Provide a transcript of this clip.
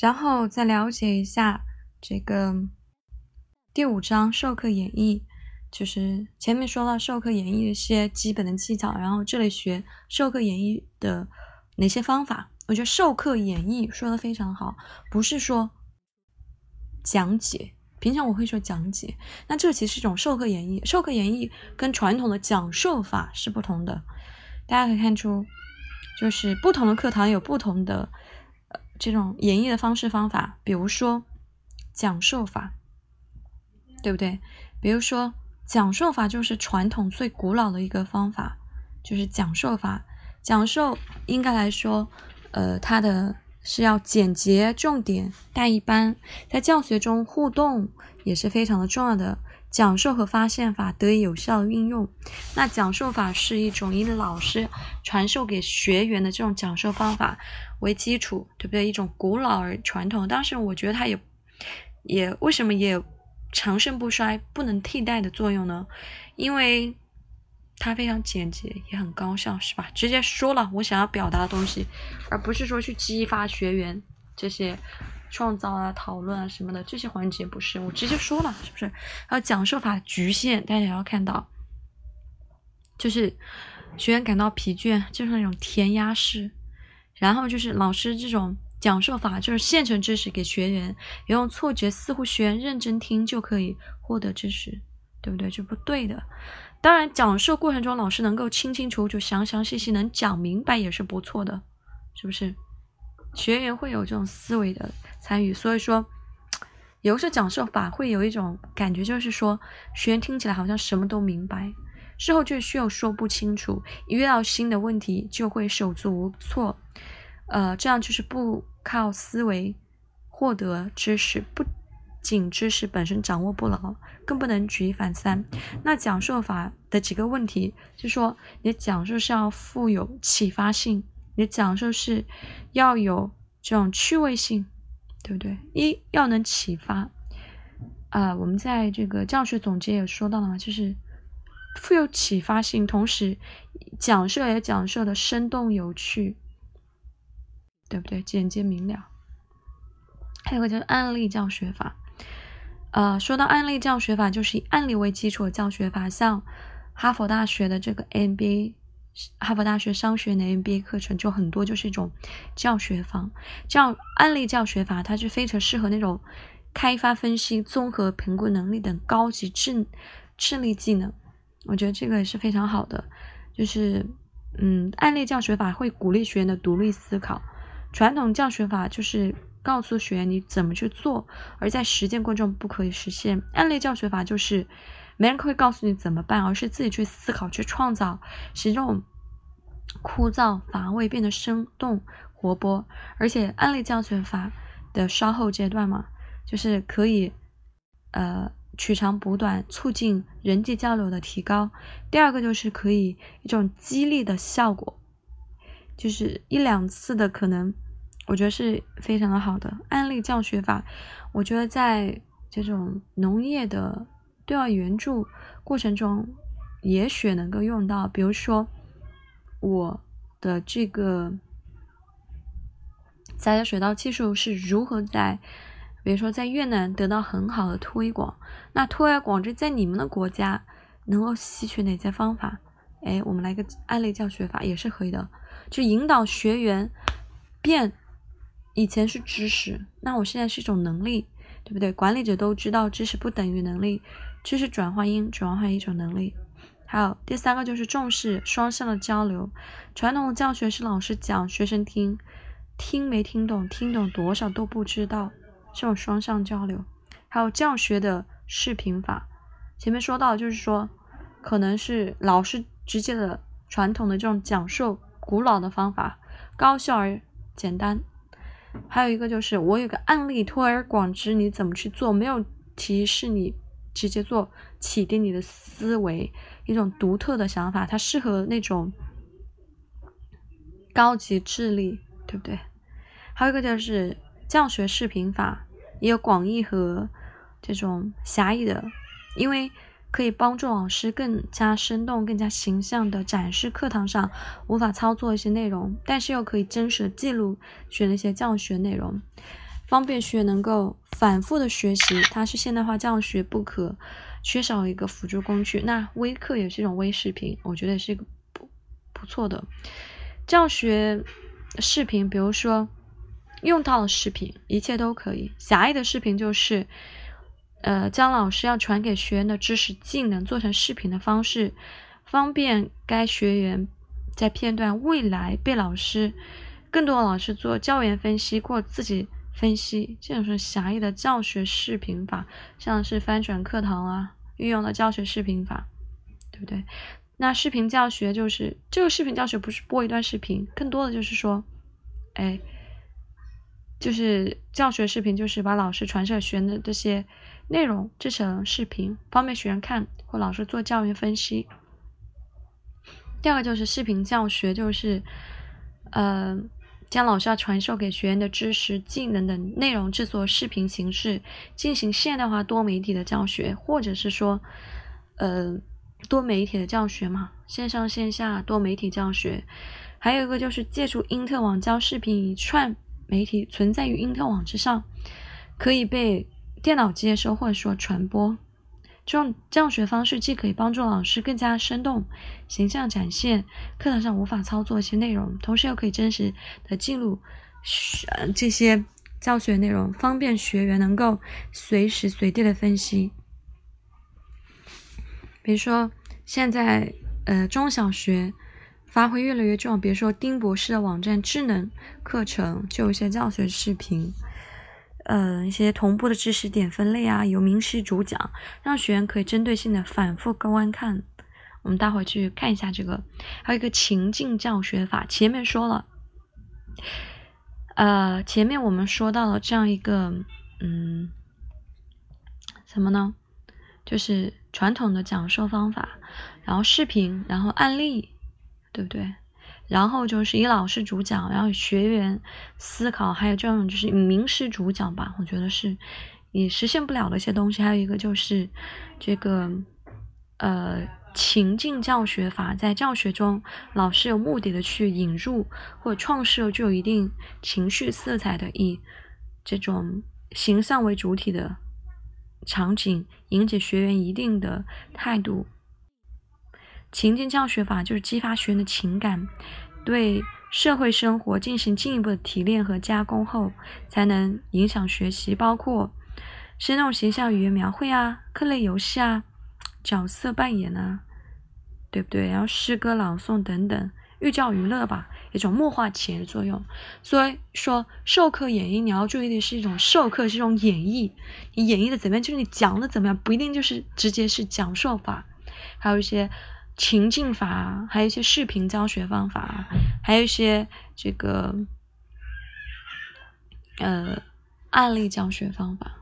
然后再了解一下这个第五章授课演绎，就是前面说到授课演绎的一些基本的技巧，然后这里学授课演绎的哪些方法。我觉得授课演绎说的非常好，不是说讲解。平常我会说讲解，那这其实是一种授课演绎。授课演绎跟传统的讲授法是不同的。大家可以看出，就是不同的课堂有不同的这种演绎的方式方法。比如说讲授法，对不对？比如说讲授法就是传统最古老的一个方法，就是讲授法。讲授应该来说，呃，它的。是要简洁重点，但一般在教学中互动也是非常的重要的。讲授和发现法得以有效运用。那讲授法是一种以老师传授给学员的这种讲授方法为基础，对不对？一种古老而传统，但是我觉得它也也为什么也长盛不衰、不能替代的作用呢？因为。它非常简洁，也很高效，是吧？直接说了我想要表达的东西，而不是说去激发学员这些创造啊、讨论啊什么的这些环节，不是我直接说了，是不是？然后讲授法局限，大家也要看到，就是学员感到疲倦，就是那种填鸭式，然后就是老师这种讲授法，就是现成知识给学员，用错觉，似乎学员认真听就可以获得知识，对不对？这不对的。当然，讲授过程中老师能够清清楚楚、详详细细能讲明白也是不错的，是不是？学员会有这种思维的参与，所以说，有时候讲授法会有一种感觉，就是说学员听起来好像什么都明白，事后就需要说不清楚，一遇到新的问题就会手足无措，呃，这样就是不靠思维获得知识，不。仅知识本身掌握不牢，更不能举一反三。那讲授法的几个问题，就说你讲授是要富有启发性，你的讲授是要有这种趣味性，对不对？一要能启发。啊，我们在这个教学总结也说到了嘛，就是富有启发性，同时讲授也讲授的生动有趣，对不对？简洁明了。还有个就是案例教学法。呃，说到案例教学法，就是以案例为基础的教学法，像哈佛大学的这个 MBA，哈佛大学商学院的 MBA 课程就很多，就是一种教学方，这样案例教学法，它是非常适合那种开发、分析、综合评估能力等高级智智力技能。我觉得这个也是非常好的，就是嗯，案例教学法会鼓励学员的独立思考，传统教学法就是。告诉学员你怎么去做，而在实践过程中不可以实现。案例教学法就是没人会告诉你怎么办，而是自己去思考、去创造，使这种枯燥乏味变得生动活泼。而且案例教学法的稍后阶段嘛，就是可以呃取长补短，促进人际交流的提高。第二个就是可以一种激励的效果，就是一两次的可能。我觉得是非常的好的案例教学法。我觉得在这种农业的对外援助过程中，也许能够用到。比如说，我的这个杂交水稻技术是如何在，比如说在越南得到很好的推广。那推而广之，在你们的国家能够吸取哪些方法？哎，我们来个案例教学法也是可以的，就引导学员变。以前是知识，那我现在是一种能力，对不对？管理者都知道，知识不等于能力，知识转换应转换一种能力。还有第三个就是重视双向的交流。传统的教学是老师讲，学生听，听没听懂，听懂多少都不知道，这种双向交流。还有教学的视频法，前面说到就是说，可能是老师直接的传统的这种讲授，古老的方法，高效而简单。还有一个就是，我有个案例，推而广之，你怎么去做？没有提示你直接做，启迪你的思维，一种独特的想法，它适合那种高级智力，对不对？还有一个就是教学视频法，也有广义和这种狭义的，因为。可以帮助老师更加生动、更加形象地展示课堂上无法操作一些内容，但是又可以真实的记录学那些教学内容。方便学员能够反复的学习，它是现代化教学不可缺少一个辅助工具。那微课也是一种微视频，我觉得是一个不不错的教学视频。比如说用到了视频，一切都可以。狭义的视频就是，呃，将老师要传给学员的知识技能做成视频的方式，方便该学员在片段未来被老师。更多的老师做教研分析或自己分析，这种是狭义的教学视频法，像是翻转课堂啊，运用的教学视频法，对不对？那视频教学就是这个视频教学不是播一段视频，更多的就是说，哎，就是教学视频就是把老师传授学员的这些内容制成视频，方便学员看或老师做教学分析。第二个就是视频教学，就是呃。将老师要传授给学员的知识、技能等内容制作视频形式，进行现代化多媒体的教学，或者是说，呃，多媒体的教学嘛，线上线下多媒体教学。还有一个就是借助因特网教视频，一串媒体存在于因特网之上，可以被电脑接收或者说传播。这种教学方式既可以帮助老师更加生动、形象展现课堂上无法操作一些内容，同时又可以真实的记录这些教学内容，方便学员能够随时随地的分析。比如说，现在呃中小学发挥越来越重，比如说丁博士的网站智能课程就有一些教学视频。呃，一些同步的知识点分类啊，有名师主讲，让学员可以针对性的反复观看。我们待会去看一下这个，还有一个情境教学法。前面说了，呃，前面我们说到了这样一个，嗯，什么呢？就是传统的讲授方法，然后视频，然后案例，对不对？然后就是以老师主讲，然后学员思考，还有这种就是以名师主讲吧，我觉得是也实现不了的一些东西。还有一个就是这个呃情境教学法，在教学中，老师有目的的去引入或者创设具有一定情绪色彩的，以这种形象为主体的场景，引起学员一定的态度。情境教学法就是激发学员的情感，对社会生活进行进一步的提炼和加工后，才能影响学习。包括生动形象语言描绘啊、课内游戏啊、角色扮演啊，对不对？然后诗歌朗诵等等，寓教于乐吧，一种默化潜的作用。所以说，授课演绎你要注意的是一种授课是一种演绎，你演绎的怎么样，就是你讲的怎么样，不一定就是直接是讲授法，还有一些。情境法，还有一些视频教学方法，还有一些这个呃案例教学方法。